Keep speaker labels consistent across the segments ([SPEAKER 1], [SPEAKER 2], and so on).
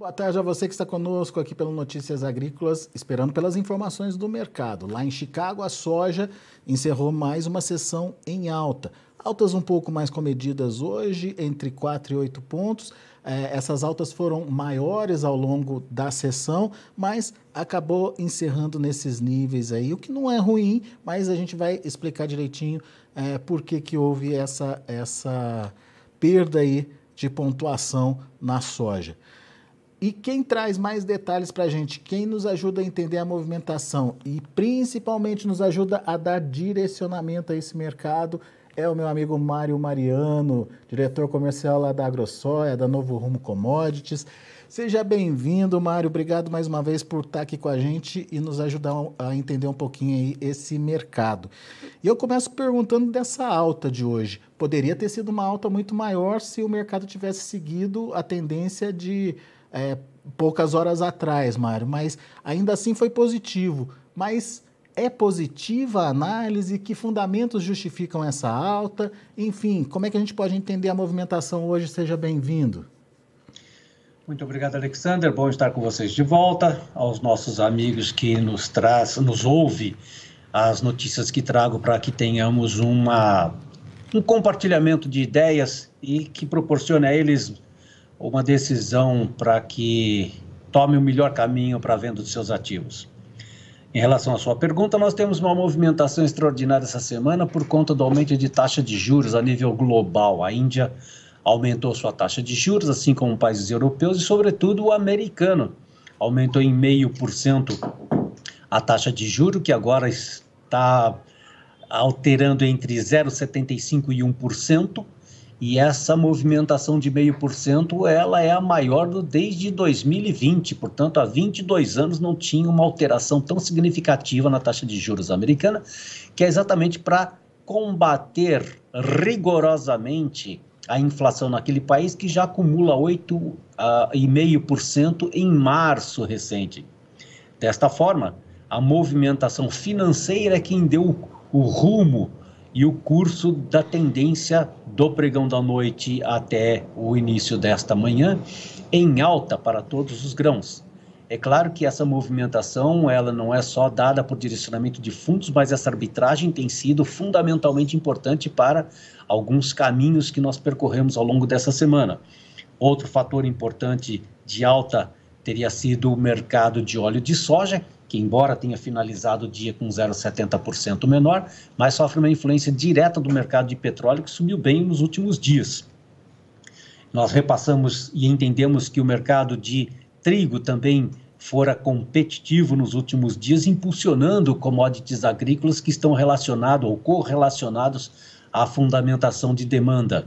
[SPEAKER 1] Boa tarde a você que está conosco aqui pelo Notícias Agrícolas, esperando pelas informações do mercado. Lá em Chicago, a soja encerrou mais uma sessão em alta. Altas um pouco mais comedidas hoje, entre 4 e 8 pontos. É, essas altas foram maiores ao longo da sessão, mas acabou encerrando nesses níveis aí, o que não é ruim, mas a gente vai explicar direitinho é, por que, que houve essa, essa perda aí de pontuação na soja. E quem traz mais detalhes para a gente, quem nos ajuda a entender a movimentação e principalmente nos ajuda a dar direcionamento a esse mercado é o meu amigo Mário Mariano, diretor comercial lá da AgroSoia, da Novo Rumo Commodities. Seja bem-vindo, Mário. Obrigado mais uma vez por estar aqui com a gente e nos ajudar a entender um pouquinho aí esse mercado. E eu começo perguntando dessa alta de hoje. Poderia ter sido uma alta muito maior se o mercado tivesse seguido a tendência de é, poucas horas atrás, Mário, mas ainda assim foi positivo. Mas é positiva a análise? Que fundamentos justificam essa alta? Enfim, como é que a gente pode entender a movimentação hoje? Seja bem-vindo.
[SPEAKER 2] Muito obrigado, Alexander. Bom estar com vocês de volta. Aos nossos amigos que nos traz, nos ouve as notícias que trago para que tenhamos uma, um compartilhamento de ideias e que proporcione a eles uma decisão para que tome o melhor caminho para a venda dos seus ativos. Em relação à sua pergunta, nós temos uma movimentação extraordinária essa semana por conta do aumento de taxa de juros a nível global. A Índia aumentou sua taxa de juros, assim como países europeus e, sobretudo, o americano. Aumentou em meio por cento a taxa de juros, que agora está alterando entre 0,75% e 1%. E essa movimentação de meio por cento, ela é a maior do, desde 2020. Portanto, há 22 anos não tinha uma alteração tão significativa na taxa de juros americana, que é exatamente para combater rigorosamente a inflação naquele país que já acumula 8,5% uh, em março recente. Desta forma, a movimentação financeira é quem deu o rumo e o curso da tendência do pregão da noite até o início desta manhã em alta para todos os grãos. É claro que essa movimentação ela não é só dada por direcionamento de fundos, mas essa arbitragem tem sido fundamentalmente importante para alguns caminhos que nós percorremos ao longo dessa semana. Outro fator importante de alta teria sido o mercado de óleo de soja, que embora tenha finalizado o dia com 0,70% menor, mas sofre uma influência direta do mercado de petróleo que sumiu bem nos últimos dias. Nós repassamos e entendemos que o mercado de trigo também fora competitivo nos últimos dias, impulsionando commodities agrícolas que estão relacionados ou correlacionados à fundamentação de demanda.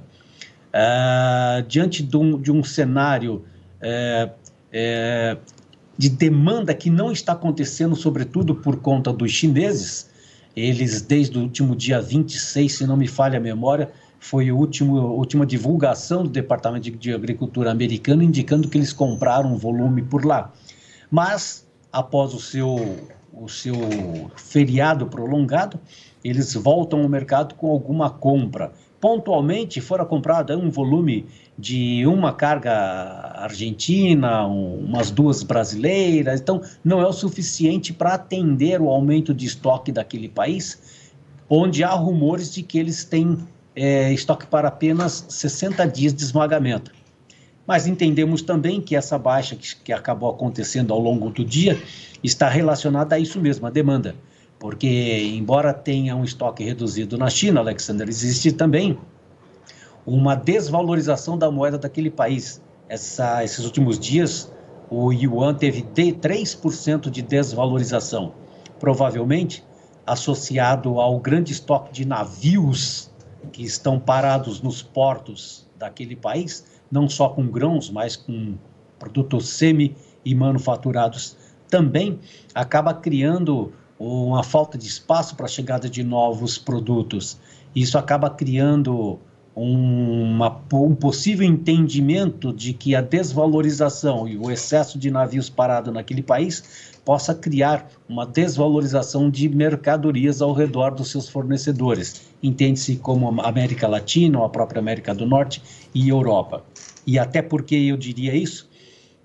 [SPEAKER 2] Uh, diante de um, de um cenário uh, uh, de demanda que não está acontecendo, sobretudo por conta dos chineses. Eles, desde o último dia 26, se não me falha a memória, foi a última, última divulgação do Departamento de Agricultura americano indicando que eles compraram um volume por lá. Mas, após o seu, o seu feriado prolongado, eles voltam ao mercado com alguma compra. Pontualmente, fora comprado um volume de uma carga argentina, umas duas brasileiras, então não é o suficiente para atender o aumento de estoque daquele país, onde há rumores de que eles têm é, estoque para apenas 60 dias de esmagamento. Mas entendemos também que essa baixa que, que acabou acontecendo ao longo do dia está relacionada a isso mesmo, a demanda. Porque, embora tenha um estoque reduzido na China, Alexander, existe também uma desvalorização da moeda daquele país. Essa, esses últimos dias, o yuan teve de 3% de desvalorização, provavelmente associado ao grande estoque de navios que estão parados nos portos daquele país, não só com grãos, mas com produtos semi e manufaturados também, acaba criando uma falta de espaço para a chegada de novos produtos. Isso acaba criando uma, um possível entendimento de que a desvalorização e o excesso de navios parados naquele país possa criar uma desvalorização de mercadorias ao redor dos seus fornecedores. Entende-se como América Latina, a própria América do Norte e Europa. E até porque eu diria isso,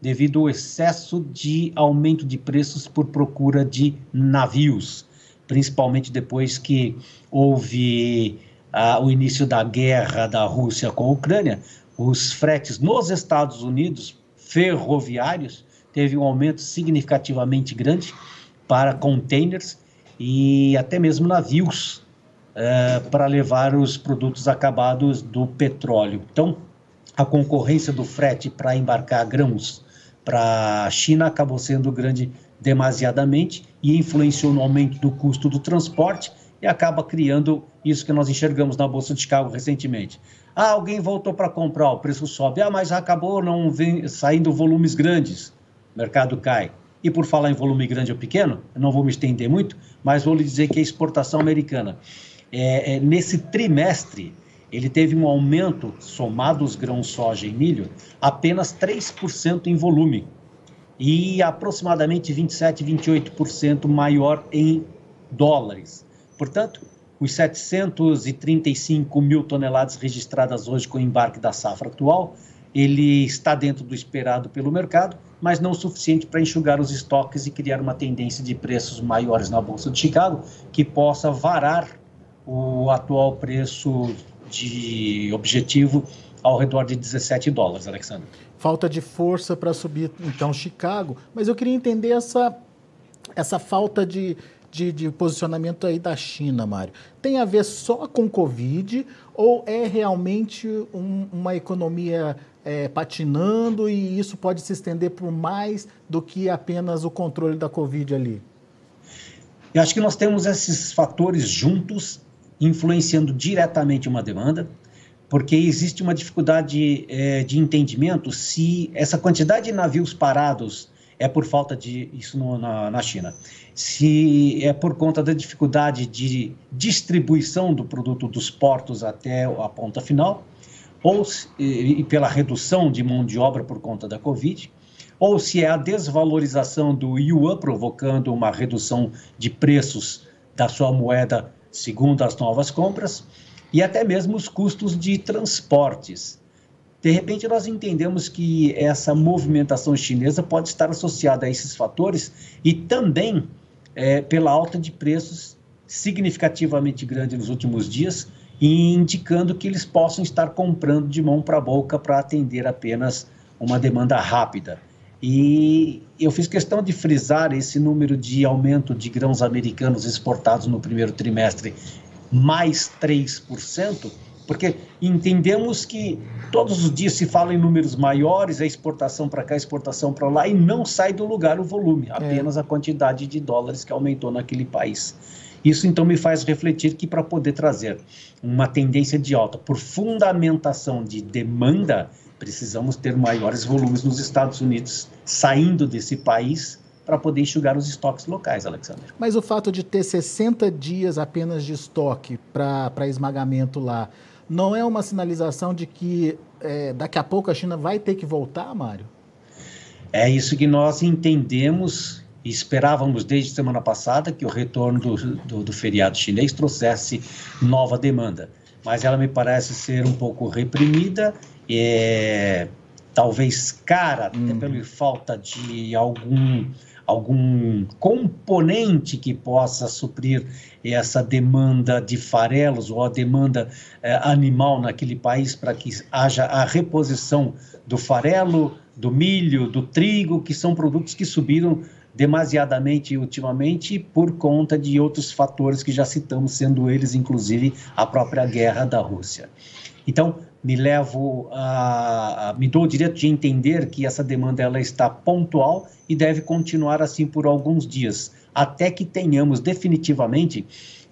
[SPEAKER 2] devido ao excesso de aumento de preços por procura de navios, principalmente depois que houve ah, o início da guerra da Rússia com a Ucrânia, os fretes nos Estados Unidos ferroviários teve um aumento significativamente grande para containers e até mesmo navios eh, para levar os produtos acabados do petróleo. Então, a concorrência do frete para embarcar grãos para a China acabou sendo grande demasiadamente e influenciou no aumento do custo do transporte e acaba criando isso que nós enxergamos na Bolsa de Chicago recentemente. Ah, alguém voltou para comprar, o preço sobe. Ah, mas acabou não vem, saindo volumes grandes, o mercado cai. E por falar em volume grande ou pequeno, não vou me estender muito, mas vou lhe dizer que a exportação americana, é, é, nesse trimestre, ele teve um aumento, somado os grãos soja e milho, apenas 3% em volume e aproximadamente 27, 28% maior em dólares. Portanto, os 735 mil toneladas registradas hoje com o embarque da safra atual, ele está dentro do esperado pelo mercado, mas não o suficiente para enxugar os estoques e criar uma tendência de preços maiores na Bolsa de Chicago que possa varar o atual preço de objetivo ao redor de 17 dólares, Alexandre.
[SPEAKER 1] Falta de força para subir, então, Chicago. Mas eu queria entender essa, essa falta de, de, de, posicionamento aí da China, Mário. Tem a ver só com Covid ou é realmente um, uma economia é, patinando e isso pode se estender por mais do que apenas o controle da Covid ali?
[SPEAKER 2] Eu acho que nós temos esses fatores juntos influenciando diretamente uma demanda, porque existe uma dificuldade é, de entendimento se essa quantidade de navios parados é por falta de isso no, na, na China, se é por conta da dificuldade de distribuição do produto dos portos até a ponta final, ou e, e pela redução de mão de obra por conta da Covid, ou se é a desvalorização do yuan provocando uma redução de preços da sua moeda segundo as novas compras, e até mesmo os custos de transportes. De repente, nós entendemos que essa movimentação chinesa pode estar associada a esses fatores e também é, pela alta de preços significativamente grande nos últimos dias, indicando que eles possam estar comprando de mão para boca para atender apenas uma demanda rápida. E eu fiz questão de frisar esse número de aumento de grãos americanos exportados no primeiro trimestre, mais 3%, porque entendemos que todos os dias se fala em números maiores, a exportação para cá, a exportação para lá, e não sai do lugar o volume, é. apenas é. a quantidade de dólares que aumentou naquele país. Isso então me faz refletir que para poder trazer uma tendência de alta por fundamentação de demanda, precisamos ter maiores volumes nos Estados Unidos saindo desse país para poder enxugar os estoques locais, Alexandre.
[SPEAKER 1] Mas o fato de ter 60 dias apenas de estoque para esmagamento lá, não é uma sinalização de que é, daqui a pouco a China vai ter que voltar, Mário?
[SPEAKER 2] É isso que nós entendemos e esperávamos desde semana passada que o retorno do, do, do feriado chinês trouxesse nova demanda. Mas ela me parece ser um pouco reprimida é, talvez cara, uhum. até pela falta de algum, algum componente que possa suprir essa demanda de farelos ou a demanda é, animal naquele país para que haja a reposição do farelo, do milho, do trigo, que são produtos que subiram demasiadamente ultimamente por conta de outros fatores que já citamos, sendo eles inclusive a própria guerra da Rússia. Então, me levo a, me dou o direito de entender que essa demanda ela está pontual e deve continuar assim por alguns dias, até que tenhamos definitivamente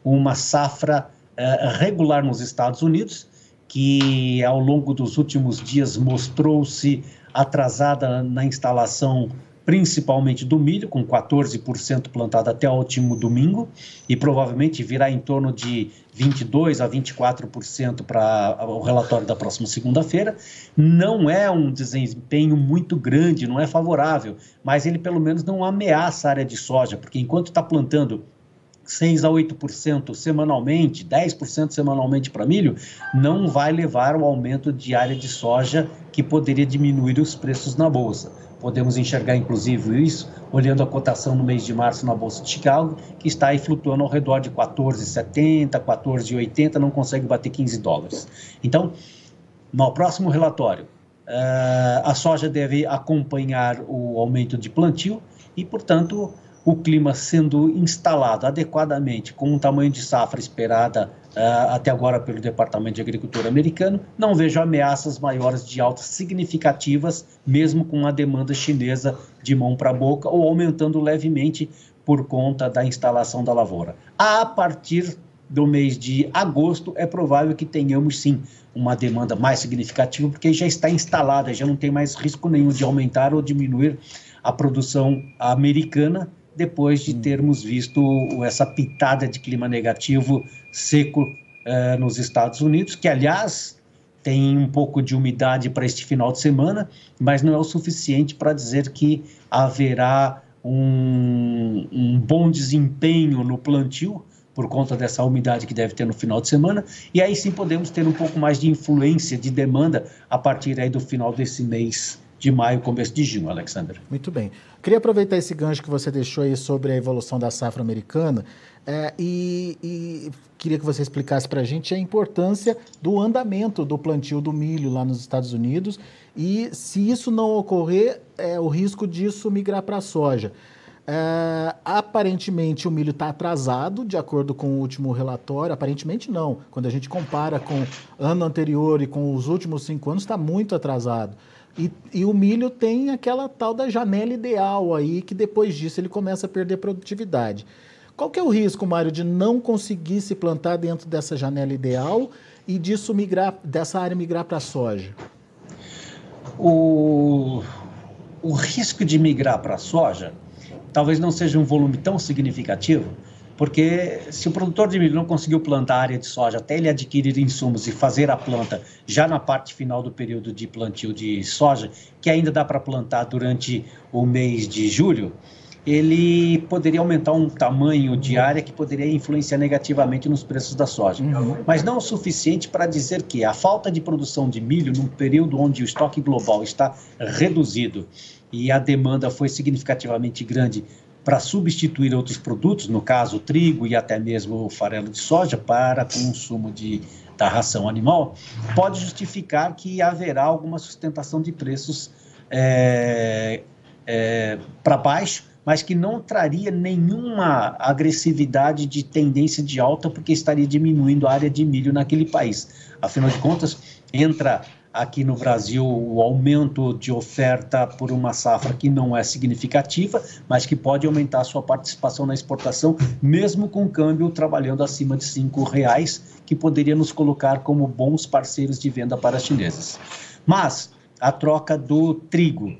[SPEAKER 2] uma safra uh, regular nos Estados Unidos, que ao longo dos últimos dias mostrou-se atrasada na instalação principalmente do milho, com 14% plantado até o último domingo, e provavelmente virá em torno de 22% a 24% para o relatório da próxima segunda-feira. Não é um desempenho muito grande, não é favorável, mas ele pelo menos não ameaça a área de soja, porque enquanto está plantando 6 a 8% semanalmente, 10% semanalmente para milho, não vai levar ao aumento de área de soja que poderia diminuir os preços na bolsa. Podemos enxergar, inclusive, isso olhando a cotação no mês de março na Bolsa de Chicago, que está aí flutuando ao redor de 14,70, 14,80, não consegue bater 15 dólares. Então, no próximo relatório, uh, a soja deve acompanhar o aumento de plantio e, portanto, o clima sendo instalado adequadamente com o tamanho de safra esperada uh, até agora pelo Departamento de Agricultura americano, não vejo ameaças maiores de altas significativas, mesmo com a demanda chinesa de mão para boca ou aumentando levemente por conta da instalação da lavoura. A partir do mês de agosto, é provável que tenhamos sim uma demanda mais significativa, porque já está instalada, já não tem mais risco nenhum de aumentar ou diminuir a produção americana depois de termos visto essa pitada de clima negativo seco eh, nos Estados Unidos, que, aliás, tem um pouco de umidade para este final de semana, mas não é o suficiente para dizer que haverá um, um bom desempenho no plantio por conta dessa umidade que deve ter no final de semana, e aí sim podemos ter um pouco mais de influência de demanda a partir aí do final desse mês de maio, começo de junho, Alexander.
[SPEAKER 1] Muito bem. Queria aproveitar esse gancho que você deixou aí sobre a evolução da safra americana é, e, e, queria que você explicasse para a gente a importância do andamento do plantio do milho lá nos Estados Unidos e se isso não ocorrer, é, o risco disso migrar para a soja. É, aparentemente o milho está atrasado, de acordo com o último relatório. Aparentemente não. Quando a gente compara com ano anterior e com os últimos cinco anos, está muito atrasado. E, e, o milho tem aquela tal da janela ideal aí, que depois disso ele começa a perder produtividade. Qual que é o risco, Mário, de não conseguir se plantar dentro dessa janela ideal e disso migrar, dessa área migrar para a soja?
[SPEAKER 2] O, o risco de migrar para a soja talvez não seja um volume tão significativo, porque se o produtor de milho não conseguiu plantar a área de soja até ele adquirir insumos e fazer a planta já na parte final do período de plantio de soja, que ainda dá para plantar durante o mês de julho, ele poderia aumentar um tamanho de área que poderia influenciar negativamente nos preços da soja. Uhum. Mas não o suficiente para dizer que a falta de produção de milho, num período onde o estoque global está reduzido e a demanda foi significativamente grande para substituir outros produtos, no caso trigo e até mesmo o farelo de soja, para consumo de, da ração animal, pode justificar que haverá alguma sustentação de preços é, é, para baixo, mas que não traria nenhuma agressividade de tendência de alta, porque estaria diminuindo a área de milho naquele país. Afinal de contas, entra aqui no Brasil o aumento de oferta por uma safra que não é significativa, mas que pode aumentar a sua participação na exportação, mesmo com o câmbio trabalhando acima de cinco reais, que poderia nos colocar como bons parceiros de venda para as chinesas. Mas a troca do trigo,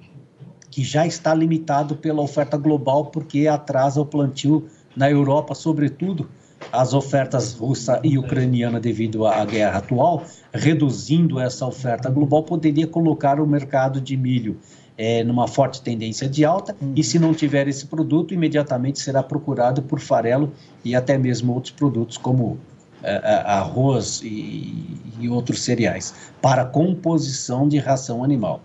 [SPEAKER 2] que já está limitado pela oferta global, porque atrasa o plantio na Europa, sobretudo, as ofertas russa e ucraniana devido à guerra atual, reduzindo essa oferta global, poderia colocar o mercado de milho é, numa forte tendência de alta, uhum. e se não tiver esse produto, imediatamente será procurado por farelo e até mesmo outros produtos como é, é arroz e, e outros cereais, para composição de ração animal.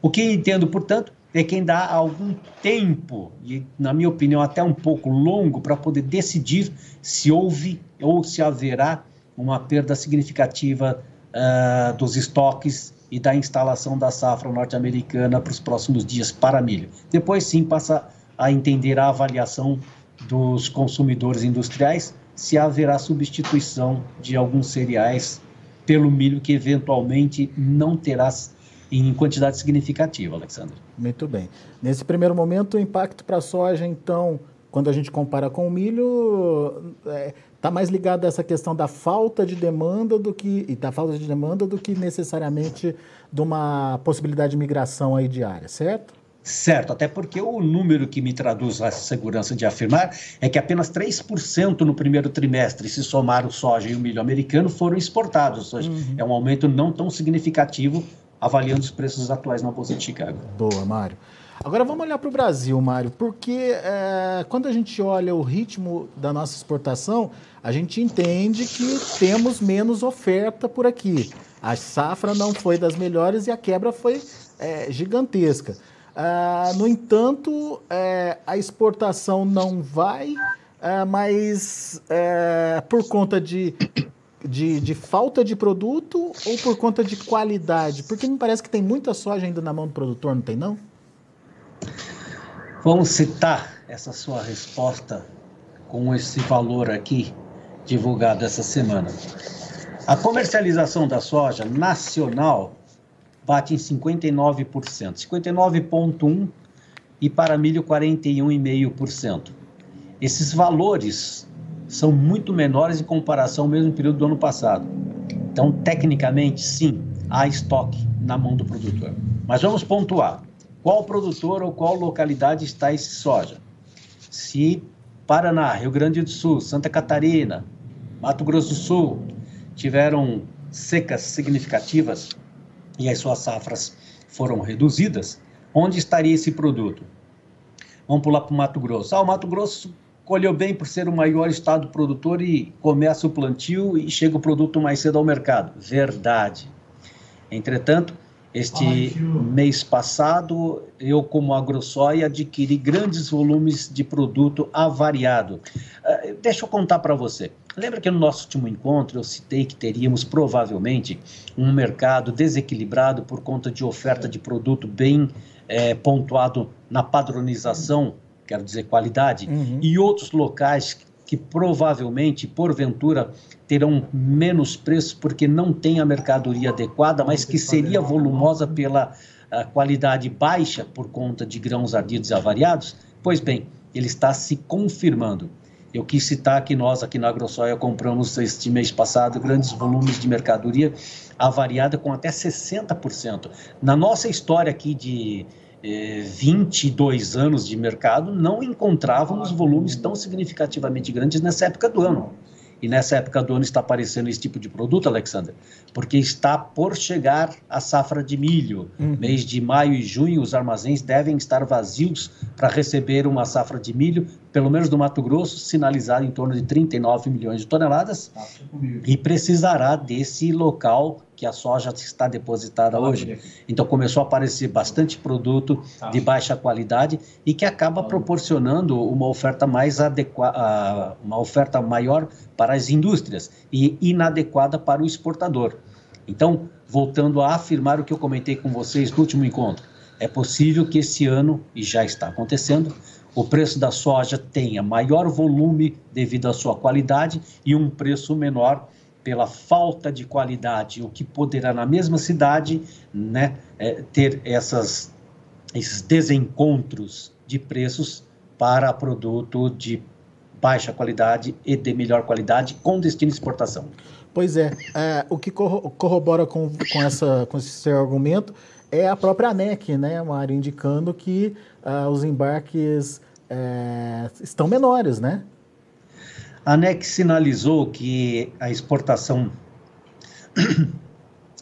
[SPEAKER 2] O que entendo, portanto, é quem dá algum tempo, e na minha opinião até um pouco longo, para poder decidir se houve ou se haverá uma perda significativa uh, dos estoques e da instalação da safra norte-americana para os próximos dias para milho. Depois sim passa a entender a avaliação dos consumidores industriais se haverá substituição de alguns cereais pelo milho que eventualmente não terá em quantidade significativa, Alexandre.
[SPEAKER 1] Muito bem. Nesse primeiro momento, o impacto para a soja, então, quando a gente compara com o milho, está é, tá mais ligado a essa questão da falta de demanda do que e da falta de demanda do que necessariamente de uma possibilidade de migração aí diária, certo?
[SPEAKER 2] Certo, até porque o número que me traduz a segurança de afirmar é que apenas 3% no primeiro trimestre, se somar o soja e o milho americano, foram exportados. Ou seja, uhum. é um aumento não tão significativo avaliando os preços atuais na Bolsa de Chicago.
[SPEAKER 1] Boa, Mário. Agora vamos olhar para o Brasil, Mário, porque é, quando a gente olha o ritmo da nossa exportação, a gente entende que temos menos oferta por aqui. A safra não foi das melhores e a quebra foi é, gigantesca. Ah, no entanto, é, a exportação não vai, é, mas é, por conta de, de, de, falta de produto ou por conta de qualidade? Porque me parece que tem muita soja ainda na mão do produtor, não tem não?
[SPEAKER 2] Vamos citar essa sua resposta com esse valor aqui divulgado essa semana. A comercialização da soja nacional bate em 59%, 59,1% e para milho 41,5%. Esses valores são muito menores em comparação ao mesmo período do ano passado. Então, tecnicamente, sim, há estoque na mão do produtor. Mas vamos pontuar. Qual produtor ou qual localidade está esse soja? Se Paraná, Rio Grande do Sul, Santa Catarina, Mato Grosso do Sul tiveram secas significativas e as suas safras foram reduzidas, onde estaria esse produto? Vamos pular para o Mato Grosso. Ah, o Mato Grosso colheu bem por ser o maior estado produtor e começa o plantio e chega o produto mais cedo ao mercado. Verdade. Entretanto, este mês passado, eu, como agrossóia, adquiri grandes volumes de produto avariado. Uh, deixa eu contar para você. Lembra que no nosso último encontro eu citei que teríamos provavelmente um mercado desequilibrado por conta de oferta de produto bem é, pontuado na padronização, quero dizer qualidade, uhum. e outros locais que provavelmente, porventura, terão menos preço porque não tem a mercadoria adequada, mas que seria volumosa pela qualidade baixa por conta de grãos ardidos e avariados? Pois bem, ele está se confirmando. Eu quis citar que nós aqui na AgroSoia compramos este mês passado grandes volumes de mercadoria avariada com até 60%. Na nossa história aqui de 22 anos de mercado, não encontrávamos volumes tão significativamente grandes nessa época do ano. E nessa época do ano está aparecendo esse tipo de produto, Alexander, porque está por chegar a safra de milho. Uhum. Mês de maio e junho, os armazéns devem estar vazios para receber uma safra de milho, pelo menos no Mato Grosso, sinalizada em torno de 39 milhões de toneladas, tá, e precisará desse local que a soja está depositada hoje. Então começou a aparecer bastante produto tá. de baixa qualidade e que acaba proporcionando uma oferta mais adequada, uma oferta maior para as indústrias e inadequada para o exportador. Então, voltando a afirmar o que eu comentei com vocês no último encontro, é possível que esse ano, e já está acontecendo, o preço da soja tenha maior volume devido à sua qualidade e um preço menor pela falta de qualidade, o que poderá na mesma cidade né, é, ter essas, esses desencontros de preços para produto de baixa qualidade e de melhor qualidade com destino de exportação.
[SPEAKER 1] Pois é, é o que corrobora com, com, essa, com esse seu argumento é a própria ANEC, né, Mário, indicando que uh, os embarques é, estão menores, né?
[SPEAKER 2] A ANEC sinalizou que a exportação.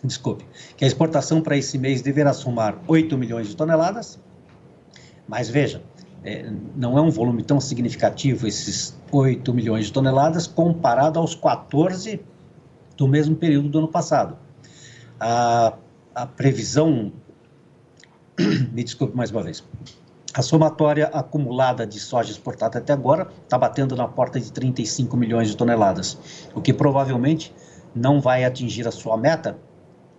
[SPEAKER 2] Desculpe, que a exportação para esse mês deverá somar 8 milhões de toneladas, mas veja, é, não é um volume tão significativo esses 8 milhões de toneladas comparado aos 14 do mesmo período do ano passado. A, a previsão, me desculpe mais uma vez, a somatória acumulada de soja exportada até agora está batendo na porta de 35 milhões de toneladas, o que provavelmente não vai atingir a sua meta,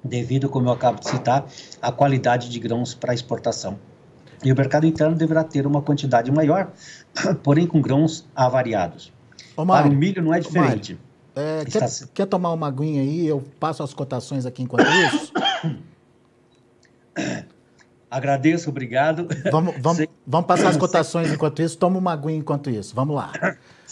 [SPEAKER 2] devido, como eu acabo de citar, à qualidade de grãos para exportação. E o mercado interno deverá ter uma quantidade maior, porém com grãos avariados.
[SPEAKER 1] Ô, Mário, para o milho não é diferente. É, quer, quer, tomar uma aguinha aí? Eu passo as cotações aqui enquanto isso.
[SPEAKER 2] Agradeço, obrigado.
[SPEAKER 1] Vamos, vamos, vamos passar as cotações enquanto isso. Toma uma aguinha enquanto isso. Vamos lá.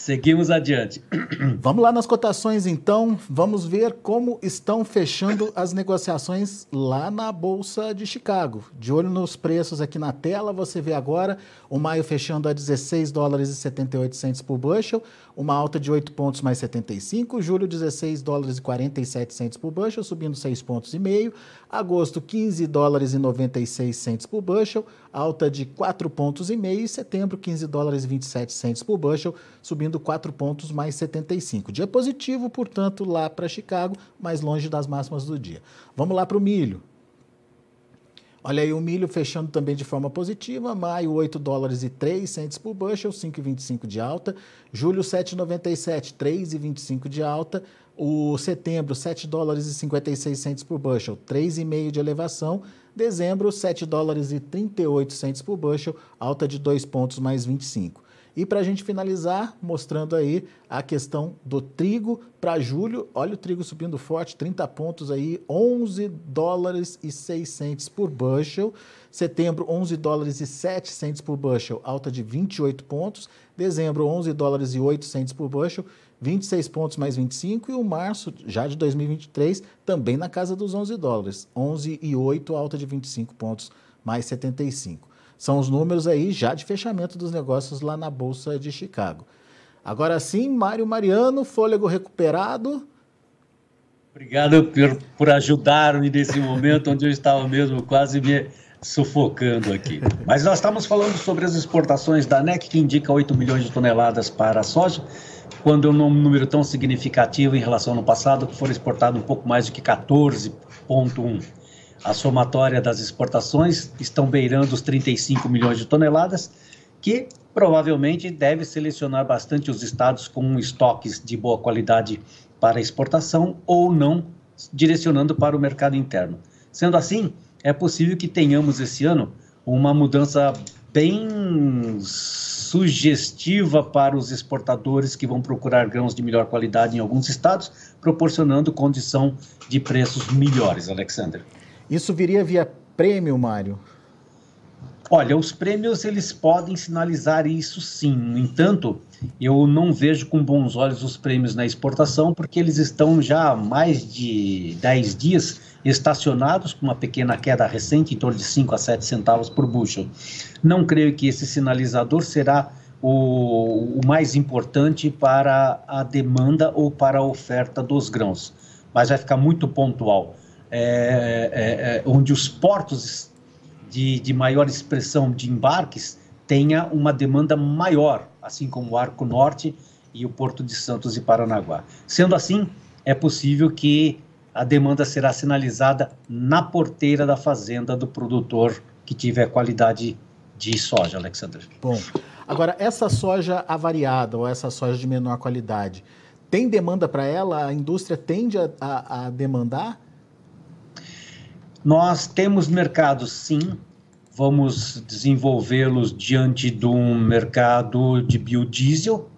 [SPEAKER 2] Seguimos adiante.
[SPEAKER 1] Vamos lá nas cotações, então. Vamos ver como estão fechando as negociações lá na Bolsa de Chicago. De olho nos preços aqui na tela, você vê agora o maio fechando a 16 dólares e 78 centes por bushel, uma alta de 8 pontos mais 75. Julho, 16 dólares e 47 centes por bushel, subindo 6 pontos e meio. Agosto, 15 dólares e 96 centes por bushel, alta de 4 pontos e meio. Setembro, 15 dólares e 27 centes por bushel, subindo subindo 4 pontos mais 75. Dia positivo, portanto, lá para Chicago, mais longe das máximas do dia. Vamos lá para o milho. Olha aí o milho fechando também de forma positiva, maio 8 dólares e 3 centes por bushel, 5,25 de alta, julho 7,97, 3,25 de alta, o setembro 7 dólares e 56 centes por bushel, 3,5 de elevação, dezembro 7 dólares e 38 centes por bushel, alta de 2 pontos mais 25. E para a gente finalizar, mostrando aí a questão do trigo para julho, olha o trigo subindo forte, 30 pontos aí, 11 dólares e 6 centes por bushel. Setembro, 11 dólares e 7 centes por bushel, alta de 28 pontos. Dezembro, 11 dólares e 8 centes por bushel, 26 pontos mais 25. E o março, já de 2023, também na casa dos 11 dólares, 11 e 8, alta de 25 pontos mais 75. São os números aí já de fechamento dos negócios lá na Bolsa de Chicago. Agora sim, Mário Mariano, fôlego recuperado.
[SPEAKER 2] Obrigado por, por ajudar-me nesse momento onde eu estava mesmo quase me sufocando aqui. Mas nós estamos falando sobre as exportações da NEC, que indica 8 milhões de toneladas para a soja, quando é um número tão significativo em relação ao ano passado, que foram exportados um pouco mais do que 14,1 a somatória das exportações estão beirando os 35 milhões de toneladas, que provavelmente deve selecionar bastante os estados com estoques de boa qualidade para exportação ou não, direcionando para o mercado interno. Sendo assim, é possível que tenhamos esse ano uma mudança bem sugestiva para os exportadores que vão procurar grãos de melhor qualidade em alguns estados, proporcionando condição de preços melhores, Alexander.
[SPEAKER 1] Isso viria via prêmio, Mário?
[SPEAKER 2] Olha, os prêmios eles podem sinalizar isso sim. No entanto, eu não vejo com bons olhos os prêmios na exportação, porque eles estão já há mais de 10 dias estacionados com uma pequena queda recente, em torno de 5 a 7 centavos por bushel. Não creio que esse sinalizador será o, o mais importante para a demanda ou para a oferta dos grãos, mas vai ficar muito pontual é, é, é, onde os portos de, de maior expressão de embarques tenha uma demanda maior, assim como o Arco Norte e o Porto de Santos e Paranaguá. Sendo assim, é possível que a demanda será sinalizada na porteira da fazenda do produtor que tiver qualidade de soja, Alexandre.
[SPEAKER 1] Bom, agora essa soja avariada ou essa soja de menor qualidade, tem demanda para ela? A indústria tende a, a, a demandar?
[SPEAKER 2] Nós temos mercados, sim, vamos desenvolvê-los diante de um mercado de biodiesel.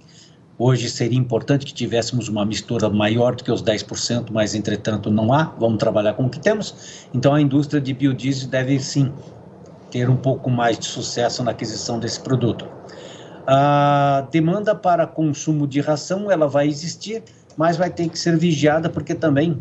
[SPEAKER 2] Hoje seria importante que tivéssemos uma mistura maior do que os 10%, mas entretanto não há, vamos trabalhar com o que temos. Então a indústria de biodiesel deve sim ter um pouco mais de sucesso na aquisição desse produto. A demanda para consumo de ração ela vai existir, mas vai ter que ser vigiada porque também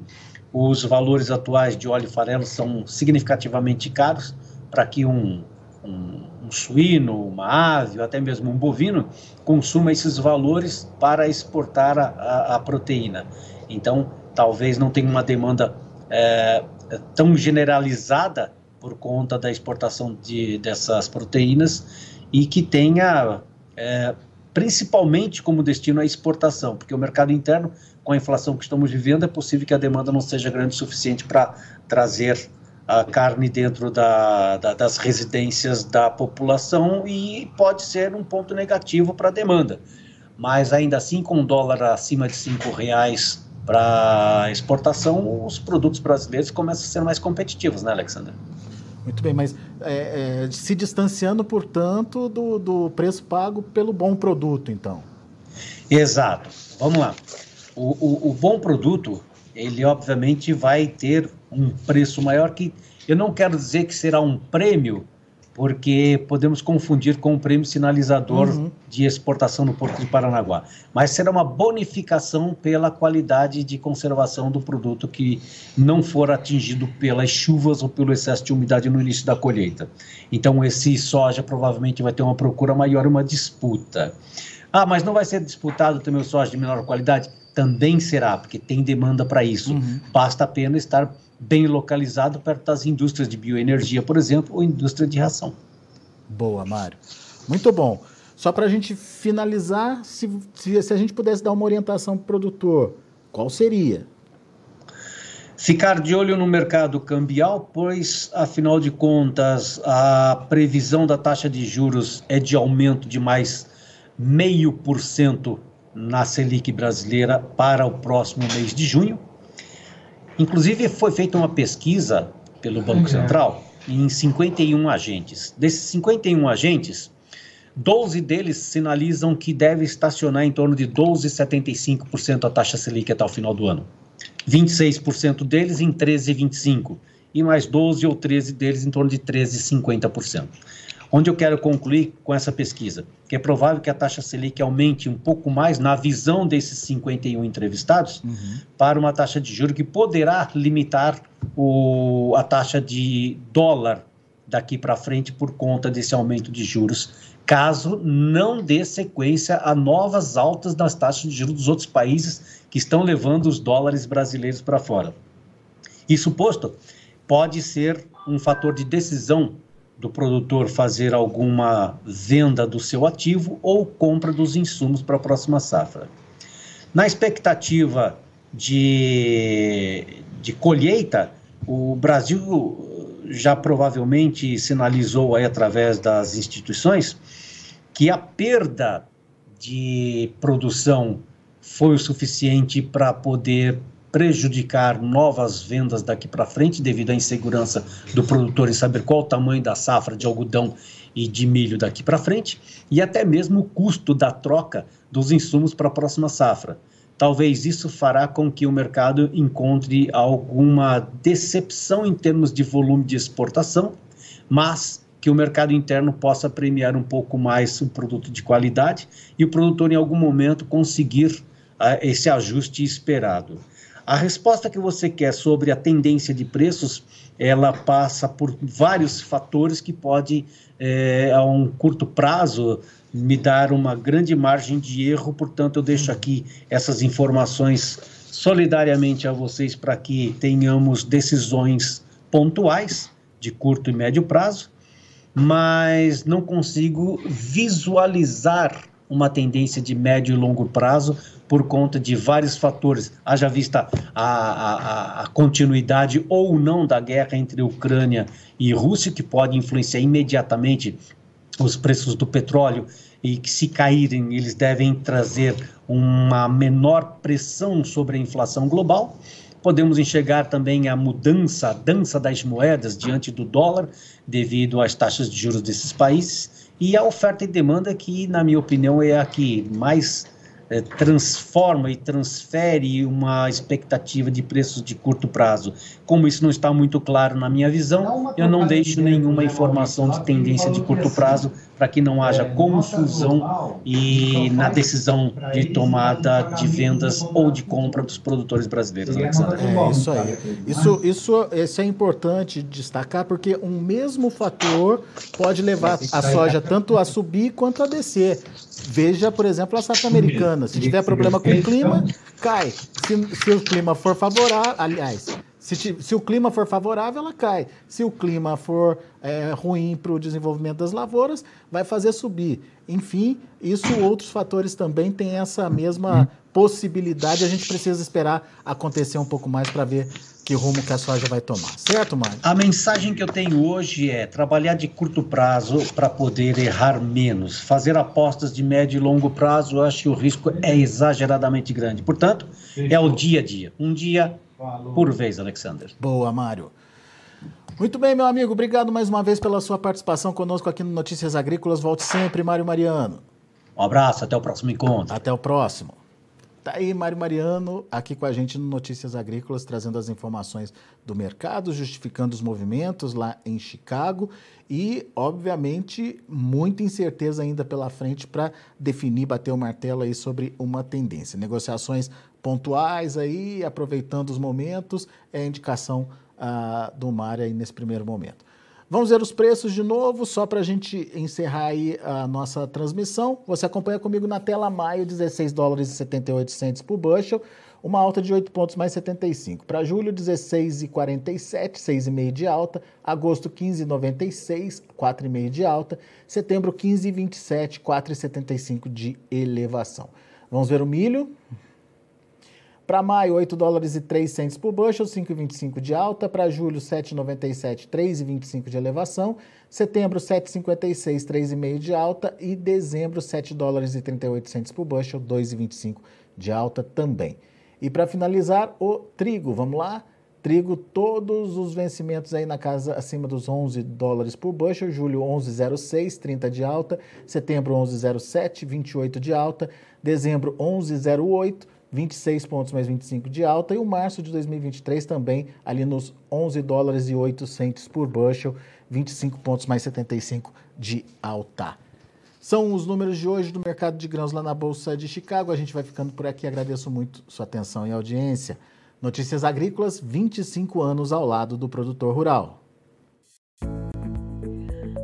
[SPEAKER 2] os valores atuais de óleo farelo são significativamente caros para que um, um, um, suíno, uma ave ou até mesmo um bovino consuma esses valores para exportar a, a, a proteína. Então, talvez não tenha uma demanda é, tão generalizada por conta da exportação de, dessas proteínas e que tenha é, principalmente como destino a exportação, porque o mercado interno com a inflação que estamos vivendo, é possível que a demanda não seja grande o suficiente para trazer a carne dentro da, da, das residências da população e pode ser um ponto negativo para a demanda. Mas ainda assim, com um dólar acima de cinco reais para exportação, os produtos brasileiros começam a ser mais competitivos, né, Alexandre?
[SPEAKER 1] Muito bem, mas é, é, se distanciando, portanto, do, do preço pago pelo bom produto, então.
[SPEAKER 2] Exato. Vamos lá. O, o, o, bom produto, ele obviamente vai ter um preço maior que eu não quero dizer que será um prêmio porque podemos confundir com o prêmio sinalizador uhum. de exportação no Porto de Paranaguá. Mas será uma bonificação pela qualidade de conservação do produto que não for atingido pelas chuvas ou pelo excesso de umidade no início da colheita. Então, esse soja provavelmente vai ter uma procura maior e uma disputa. Ah, mas não vai ser disputado também o soja de menor qualidade? Também será, porque tem demanda para isso. Uhum. Basta apenas estar bem localizado perto das indústrias de bioenergia, por exemplo, ou indústria de ração.
[SPEAKER 1] Boa, Mário. Muito bom. Só para a gente finalizar, se, se, se, a gente pudesse dar uma orientação para o produtor, qual seria?
[SPEAKER 2] Ficar de olho no mercado cambial, pois, afinal de contas, a previsão da taxa de juros é de aumento de mais meio por cento na Selic brasileira para o próximo mês de junho. Inclusive, foi feita uma pesquisa pelo Banco Central em 51 agentes. Desses 51 agentes, 12 deles sinalizam que deve estacionar em torno de 12,75% a taxa Selic até o final do ano. 26% deles em 13,25% e mais 12 ou 13 deles em torno de 13,50%. Onde eu quero concluir com essa pesquisa? Que é provável que a taxa Selic aumente um pouco mais na visão desses 51 entrevistados uhum. para uma taxa de juro que poderá limitar o, a taxa de dólar daqui para frente por conta desse aumento de juros, caso não dê sequência a novas altas das taxas de juros dos outros países que estão levando os dólares brasileiros para fora. Isso posto, pode ser um fator de decisão do produtor fazer alguma venda do seu ativo ou compra dos insumos para a próxima safra. Na expectativa de, de colheita, o Brasil já provavelmente sinalizou aí através das instituições que a perda de produção foi o suficiente para poder prejudicar novas vendas daqui para frente, devido à insegurança do produtor em saber qual o tamanho da safra de algodão e de milho daqui para frente, e até mesmo o custo da troca dos insumos para a próxima safra. Talvez isso fará com que o mercado encontre alguma decepção em termos de volume de exportação, mas que o mercado interno possa premiar um pouco mais o produto de qualidade e o produtor, em algum momento, conseguir uh, esse ajuste esperado. A resposta que você quer sobre a tendência de preços, ela passa por vários fatores que pode, é, a um curto prazo, me dar uma grande margem de erro. Portanto, eu deixo aqui essas informações solidariamente a vocês para que tenhamos decisões pontuais de curto e médio prazo, mas não consigo visualizar uma tendência de médio e longo prazo por conta de vários fatores, haja vista a, a, a, continuidade ou não da guerra entre Ucrânia e Rússia, que pode influenciar imediatamente os preços do petróleo. E que se caírem eles devem trazer uma menor pressão sobre a inflação global. Podemos enxergar também a mudança, a dança das moedas diante do dólar, devido às taxas de juros desses países, e a oferta e demanda que, na minha opinião, é a que mais é, transforma e transfere uma expectativa de preços de curto prazo. Como isso não está muito claro na minha visão, eu não deixo nenhuma informação de tendência de curto prazo para que não haja confusão e na decisão de tomada de vendas ou de compra dos produtores brasileiros, Alexandre.
[SPEAKER 1] É isso aí. Isso, isso, isso é importante destacar porque um mesmo fator pode levar a soja tanto a subir quanto a descer. Veja, por exemplo, a safra americana. Se tiver problema com o clima, cai. Se, se o clima for favorável, aliás, se, se, o clima for favorável, ela cai. Se o clima for é, ruim para o desenvolvimento das lavouras, vai fazer subir. Enfim, isso outros fatores também têm essa mesma possibilidade. A gente precisa esperar acontecer um pouco mais para ver que rumo que a soja vai tomar. Certo, Mário?
[SPEAKER 2] A mensagem que eu tenho hoje é trabalhar de curto prazo para poder errar menos. Fazer apostas de médio e longo prazo, eu acho que o risco é exageradamente grande. Portanto, é o dia a dia. Um dia. Por vez, Alexander.
[SPEAKER 1] Boa, Mário. Muito bem, meu amigo. Obrigado mais uma vez pela sua participação conosco aqui no Notícias Agrícolas. Volte sempre, Mário Mariano.
[SPEAKER 2] Um abraço, até o próximo encontro.
[SPEAKER 1] Até o próximo. Tá aí Mário Mariano aqui com a gente no Notícias Agrícolas, trazendo as informações do mercado, justificando os movimentos lá em Chicago e, obviamente, muita incerteza ainda pela frente para definir, bater o martelo aí sobre uma tendência. Negociações pontuais aí, aproveitando os momentos, é a indicação ah, do Mário aí nesse primeiro momento. Vamos ver os preços de novo, só para a gente encerrar aí a nossa transmissão. Você acompanha comigo na tela maio, 16 dólares e 78 centes por bushel, uma alta de 8 pontos mais 75. Para julho, 16,47, 6,5 de alta. Agosto, 15,96, 4,5 de alta. Setembro, 15,27, 4,75 de elevação. Vamos ver o milho. Para maio, 8 dólares e 3 centes por bushel, 5,25 de alta. Para julho, 7,97, 3,25 de elevação. Setembro, 7,56, 3,5 de alta. E dezembro, 7 dólares e 38 centes por bushel, 2,25 de alta também. E para finalizar, o trigo. Vamos lá? Trigo, todos os vencimentos aí na casa acima dos 11 dólares por bushel. Julho, 11,06, 30 de alta. Setembro, 11,07, 28 de alta. Dezembro, 11,08. 26 pontos mais 25 de alta, e o março de 2023 também ali nos 11 dólares e 8 centos por bushel, 25 pontos mais 75 de alta. São os números de hoje do mercado de grãos lá na Bolsa de Chicago. A gente vai ficando por aqui. Agradeço muito sua atenção e audiência. Notícias Agrícolas, 25 anos ao lado do produtor rural.